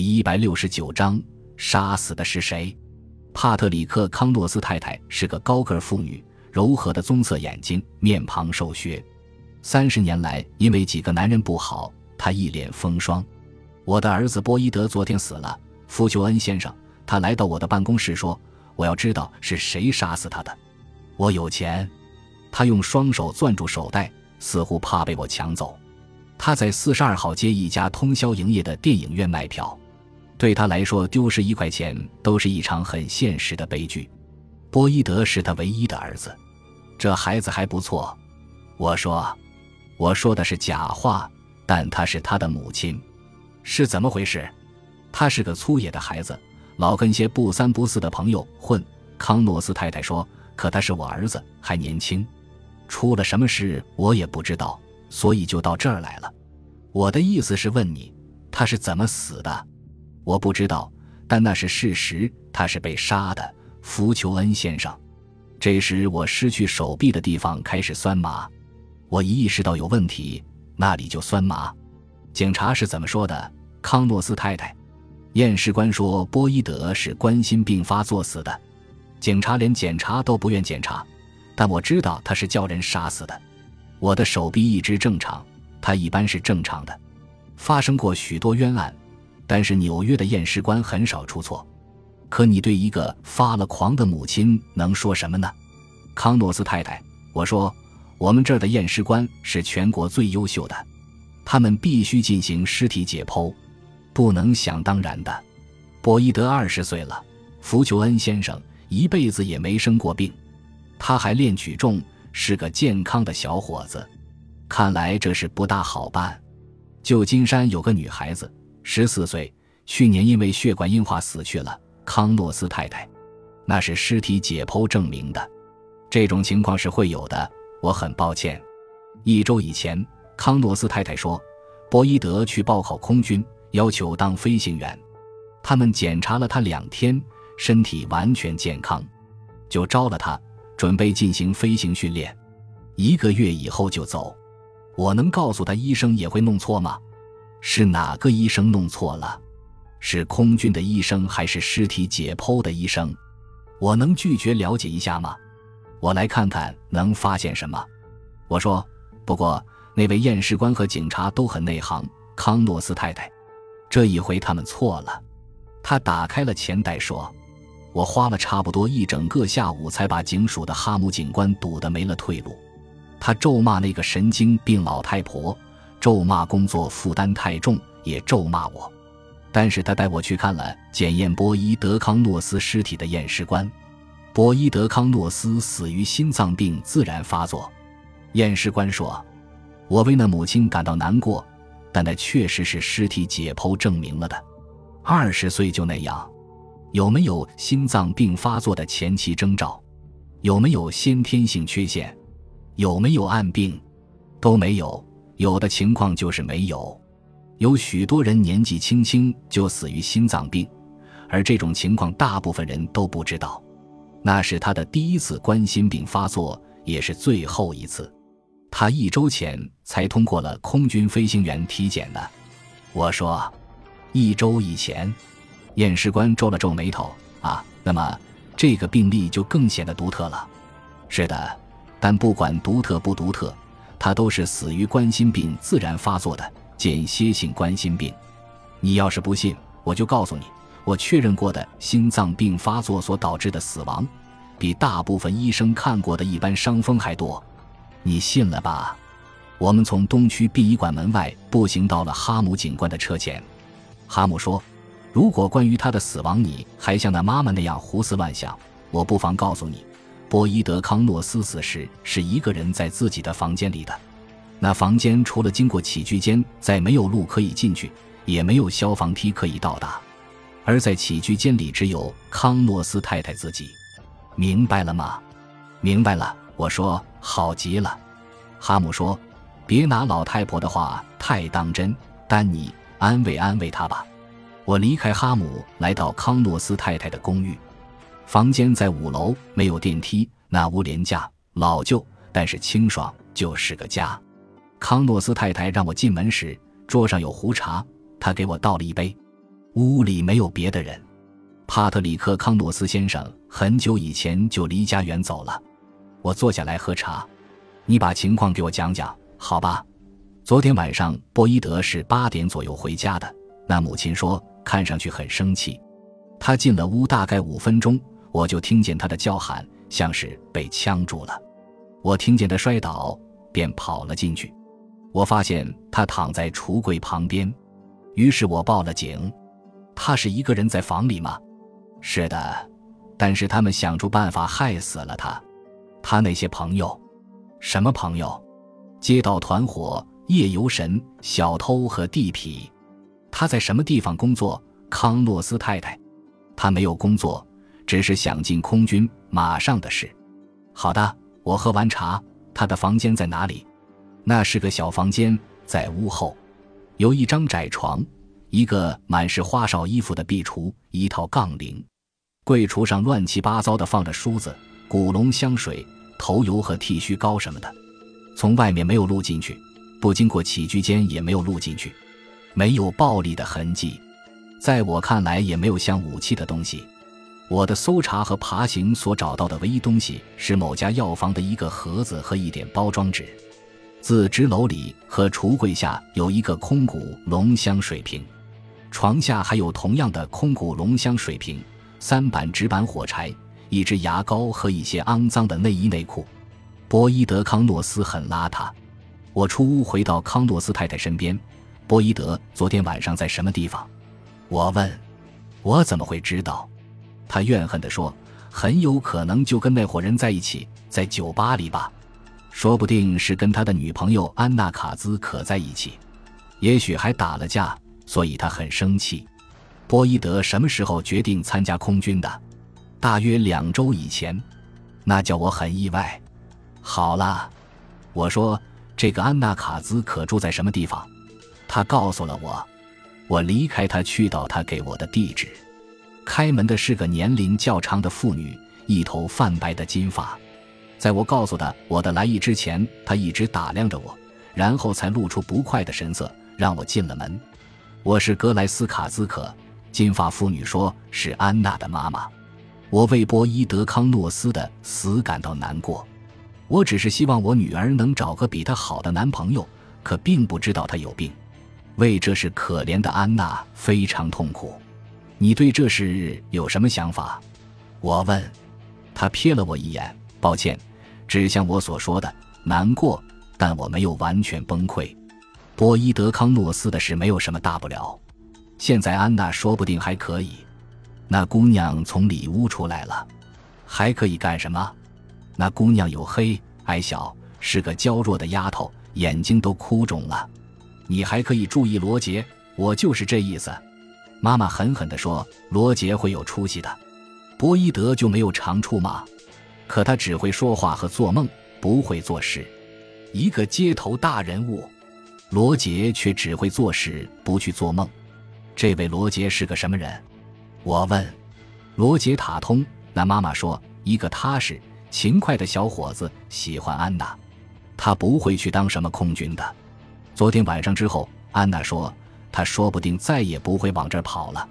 第一百六十九章，杀死的是谁？帕特里克·康诺斯太太是个高个妇女，柔和的棕色眼睛，面庞瘦削。三十年来，因为几个男人不好，她一脸风霜。我的儿子波伊德昨天死了，福丘恩先生，他来到我的办公室说：“我要知道是谁杀死他的。我有钱。”他用双手攥住手袋，似乎怕被我抢走。他在四十二号街一家通宵营业的电影院卖票，对他来说，丢失一块钱都是一场很现实的悲剧。波伊德是他唯一的儿子，这孩子还不错。我说，我说的是假话，但他是他的母亲，是怎么回事？他是个粗野的孩子，老跟些不三不四的朋友混。康诺斯太太说：“可他是我儿子，还年轻，出了什么事我也不知道。”所以就到这儿来了。我的意思是问你，他是怎么死的？我不知道，但那是事实，他是被杀的。福求恩先生，这时我失去手臂的地方开始酸麻，我一意识到有问题，那里就酸麻。警察是怎么说的？康诺斯太太，验尸官说波伊德是冠心病发作死的。警察连检查都不愿检查，但我知道他是叫人杀死的。我的手臂一直正常，他一般是正常的。发生过许多冤案，但是纽约的验尸官很少出错。可你对一个发了狂的母亲能说什么呢？康诺斯太太，我说，我们这儿的验尸官是全国最优秀的，他们必须进行尸体解剖，不能想当然的。博伊德二十岁了，福求恩先生一辈子也没生过病，他还练举重。是个健康的小伙子，看来这事不大好办。旧金山有个女孩子，十四岁，去年因为血管硬化死去了。康诺斯太太，那是尸体解剖证明的。这种情况是会有的，我很抱歉。一周以前，康诺斯太太说，博伊德去报考空军，要求当飞行员。他们检查了他两天，身体完全健康，就招了他。准备进行飞行训练，一个月以后就走。我能告诉他医生也会弄错吗？是哪个医生弄错了？是空军的医生还是尸体解剖的医生？我能拒绝了解一下吗？我来看看能发现什么。我说，不过那位验尸官和警察都很内行。康诺斯太太，这一回他们错了。他打开了钱袋说。我花了差不多一整个下午，才把警署的哈姆警官堵得没了退路。他咒骂那个神经病老太婆，咒骂工作负担太重，也咒骂我。但是他带我去看了检验波伊德康诺斯尸体的验尸官。波伊德康诺斯死于心脏病自然发作。验尸官说：“我为那母亲感到难过，但那确实是尸体解剖证明了的。二十岁就那样。”有没有心脏病发作的前期征兆？有没有先天性缺陷？有没有暗病？都没有。有的情况就是没有。有许多人年纪轻轻就死于心脏病，而这种情况大部分人都不知道。那是他的第一次冠心病发作，也是最后一次。他一周前才通过了空军飞行员体检的。我说，一周以前。验尸官皱了皱眉头，啊，那么这个病例就更显得独特了。是的，但不管独特不独特，他都是死于冠心病自然发作的间歇性冠心病。你要是不信，我就告诉你，我确认过的心脏病发作所导致的死亡，比大部分医生看过的一般伤风还多。你信了吧？我们从东区殡仪馆门外步行到了哈姆警官的车前。哈姆说。如果关于他的死亡你还像那妈妈那样胡思乱想，我不妨告诉你，波伊德康诺斯死时是一个人在自己的房间里的。那房间除了经过起居间，再没有路可以进去，也没有消防梯可以到达。而在起居间里只有康诺斯太太自己。明白了吗？明白了。我说好极了。哈姆说：“别拿老太婆的话太当真，丹尼，安慰安慰她吧。”我离开哈姆，来到康诺斯太太的公寓，房间在五楼，没有电梯。那屋廉价、老旧，但是清爽，就是个家。康诺斯太太让我进门时，桌上有壶茶，她给我倒了一杯。屋里没有别的人。帕特里克·康诺斯先生很久以前就离家远走了。我坐下来喝茶，你把情况给我讲讲，好吧？昨天晚上波伊德是八点左右回家的。那母亲说，看上去很生气。他进了屋大概五分钟，我就听见他的叫喊，像是被呛住了。我听见他摔倒，便跑了进去。我发现他躺在橱柜旁边，于是我报了警。他是一个人在房里吗？是的，但是他们想出办法害死了他。他那些朋友，什么朋友？街道团伙。夜游神、小偷和地痞，他在什么地方工作？康诺斯太太，他没有工作，只是想进空军，马上的事。好的，我喝完茶，他的房间在哪里？那是个小房间，在屋后，有一张窄床，一个满是花哨衣服的壁橱，一套杠铃，柜橱上乱七八糟的放着梳子、古龙香水、头油和剃须膏什么的，从外面没有录进去。不经过起居间也没有录进去，没有暴力的痕迹，在我看来也没有像武器的东西。我的搜查和爬行所找到的唯一东西是某家药房的一个盒子和一点包装纸。自纸篓里和橱柜下有一个空鼓龙香水瓶，床下还有同样的空鼓龙香水瓶、三板纸板火柴、一支牙膏和一些肮脏的内衣内裤。波伊德康诺斯很邋遢。我出屋回到康诺斯太太身边，波伊德昨天晚上在什么地方？我问。我怎么会知道？他怨恨地说：“很有可能就跟那伙人在一起，在酒吧里吧，说不定是跟他的女朋友安娜卡兹可在一起，也许还打了架，所以他很生气。”波伊德什么时候决定参加空军的？大约两周以前，那叫我很意外。好了，我说。这个安娜卡兹可住在什么地方？他告诉了我。我离开他，去到他给我的地址。开门的是个年龄较长的妇女，一头泛白的金发。在我告诉她我的来意之前，她一直打量着我，然后才露出不快的神色，让我进了门。我是格莱斯卡兹可。金发妇女说是安娜的妈妈。我为波伊德康诺斯的死感到难过。我只是希望我女儿能找个比她好的男朋友，可并不知道她有病。为这事，可怜的安娜非常痛苦。你对这事有什么想法？我问。他瞥了我一眼，抱歉，只像我所说的难过，但我没有完全崩溃。波伊德康诺斯的事没有什么大不了。现在安娜说不定还可以。那姑娘从里屋出来了，还可以干什么？那姑娘黝黑矮小，是个娇弱的丫头，眼睛都哭肿了。你还可以注意罗杰，我就是这意思。妈妈狠狠地说：“罗杰会有出息的，博伊德就没有长处吗？可他只会说话和做梦，不会做事。一个街头大人物，罗杰却只会做事，不去做梦。这位罗杰是个什么人？”我问。罗杰塔通。那妈妈说：“一个踏实。”勤快的小伙子喜欢安娜，他不会去当什么空军的。昨天晚上之后，安娜说，他说不定再也不会往这儿跑了。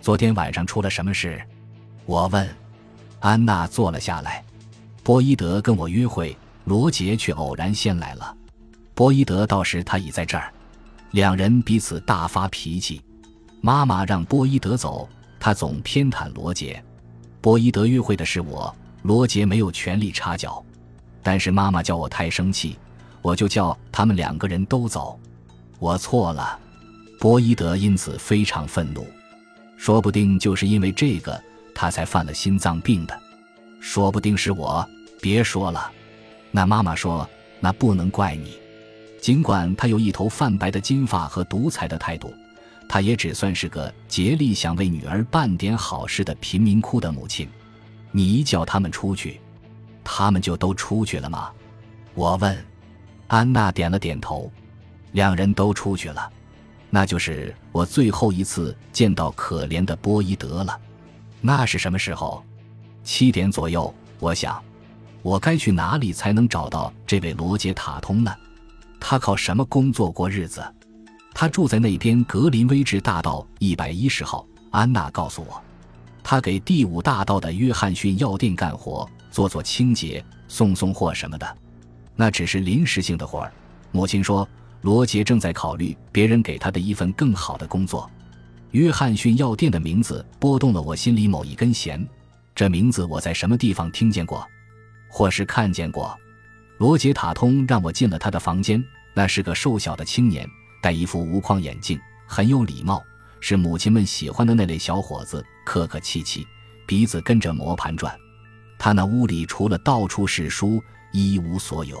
昨天晚上出了什么事？我问。安娜坐了下来。波伊德跟我约会，罗杰却偶然先来了。波伊德到时他已在这儿，两人彼此大发脾气。妈妈让波伊德走，他总偏袒罗杰。波伊德约会的是我。罗杰没有权利插脚，但是妈妈叫我太生气，我就叫他们两个人都走。我错了，波伊德因此非常愤怒，说不定就是因为这个他才犯了心脏病的，说不定是我。别说了，那妈妈说那不能怪你，尽管他有一头泛白的金发和独裁的态度，他也只算是个竭力想为女儿办点好事的贫民窟的母亲。你叫他们出去，他们就都出去了吗？我问。安娜点了点头。两人都出去了。那就是我最后一次见到可怜的波伊德了。那是什么时候？七点左右。我想，我该去哪里才能找到这位罗杰塔通呢？他靠什么工作过日子？他住在那边格林威治大道一百一十号。安娜告诉我，他给第五大道的约翰逊药店干活，做做清洁、送送货什么的。那只是临时性的活儿。母亲说，罗杰正在考虑别人给他的一份更好的工作。约翰逊药店的名字拨动了我心里某一根弦。这名字我在什么地方听见过，或是看见过？罗杰·塔通让我进了他的房间。那是个瘦小的青年，戴一副无框眼镜，很有礼貌，是母亲们喜欢的那类小伙子，客客气气，鼻子跟着磨盘转。他那屋里除了到处是书，一无所有。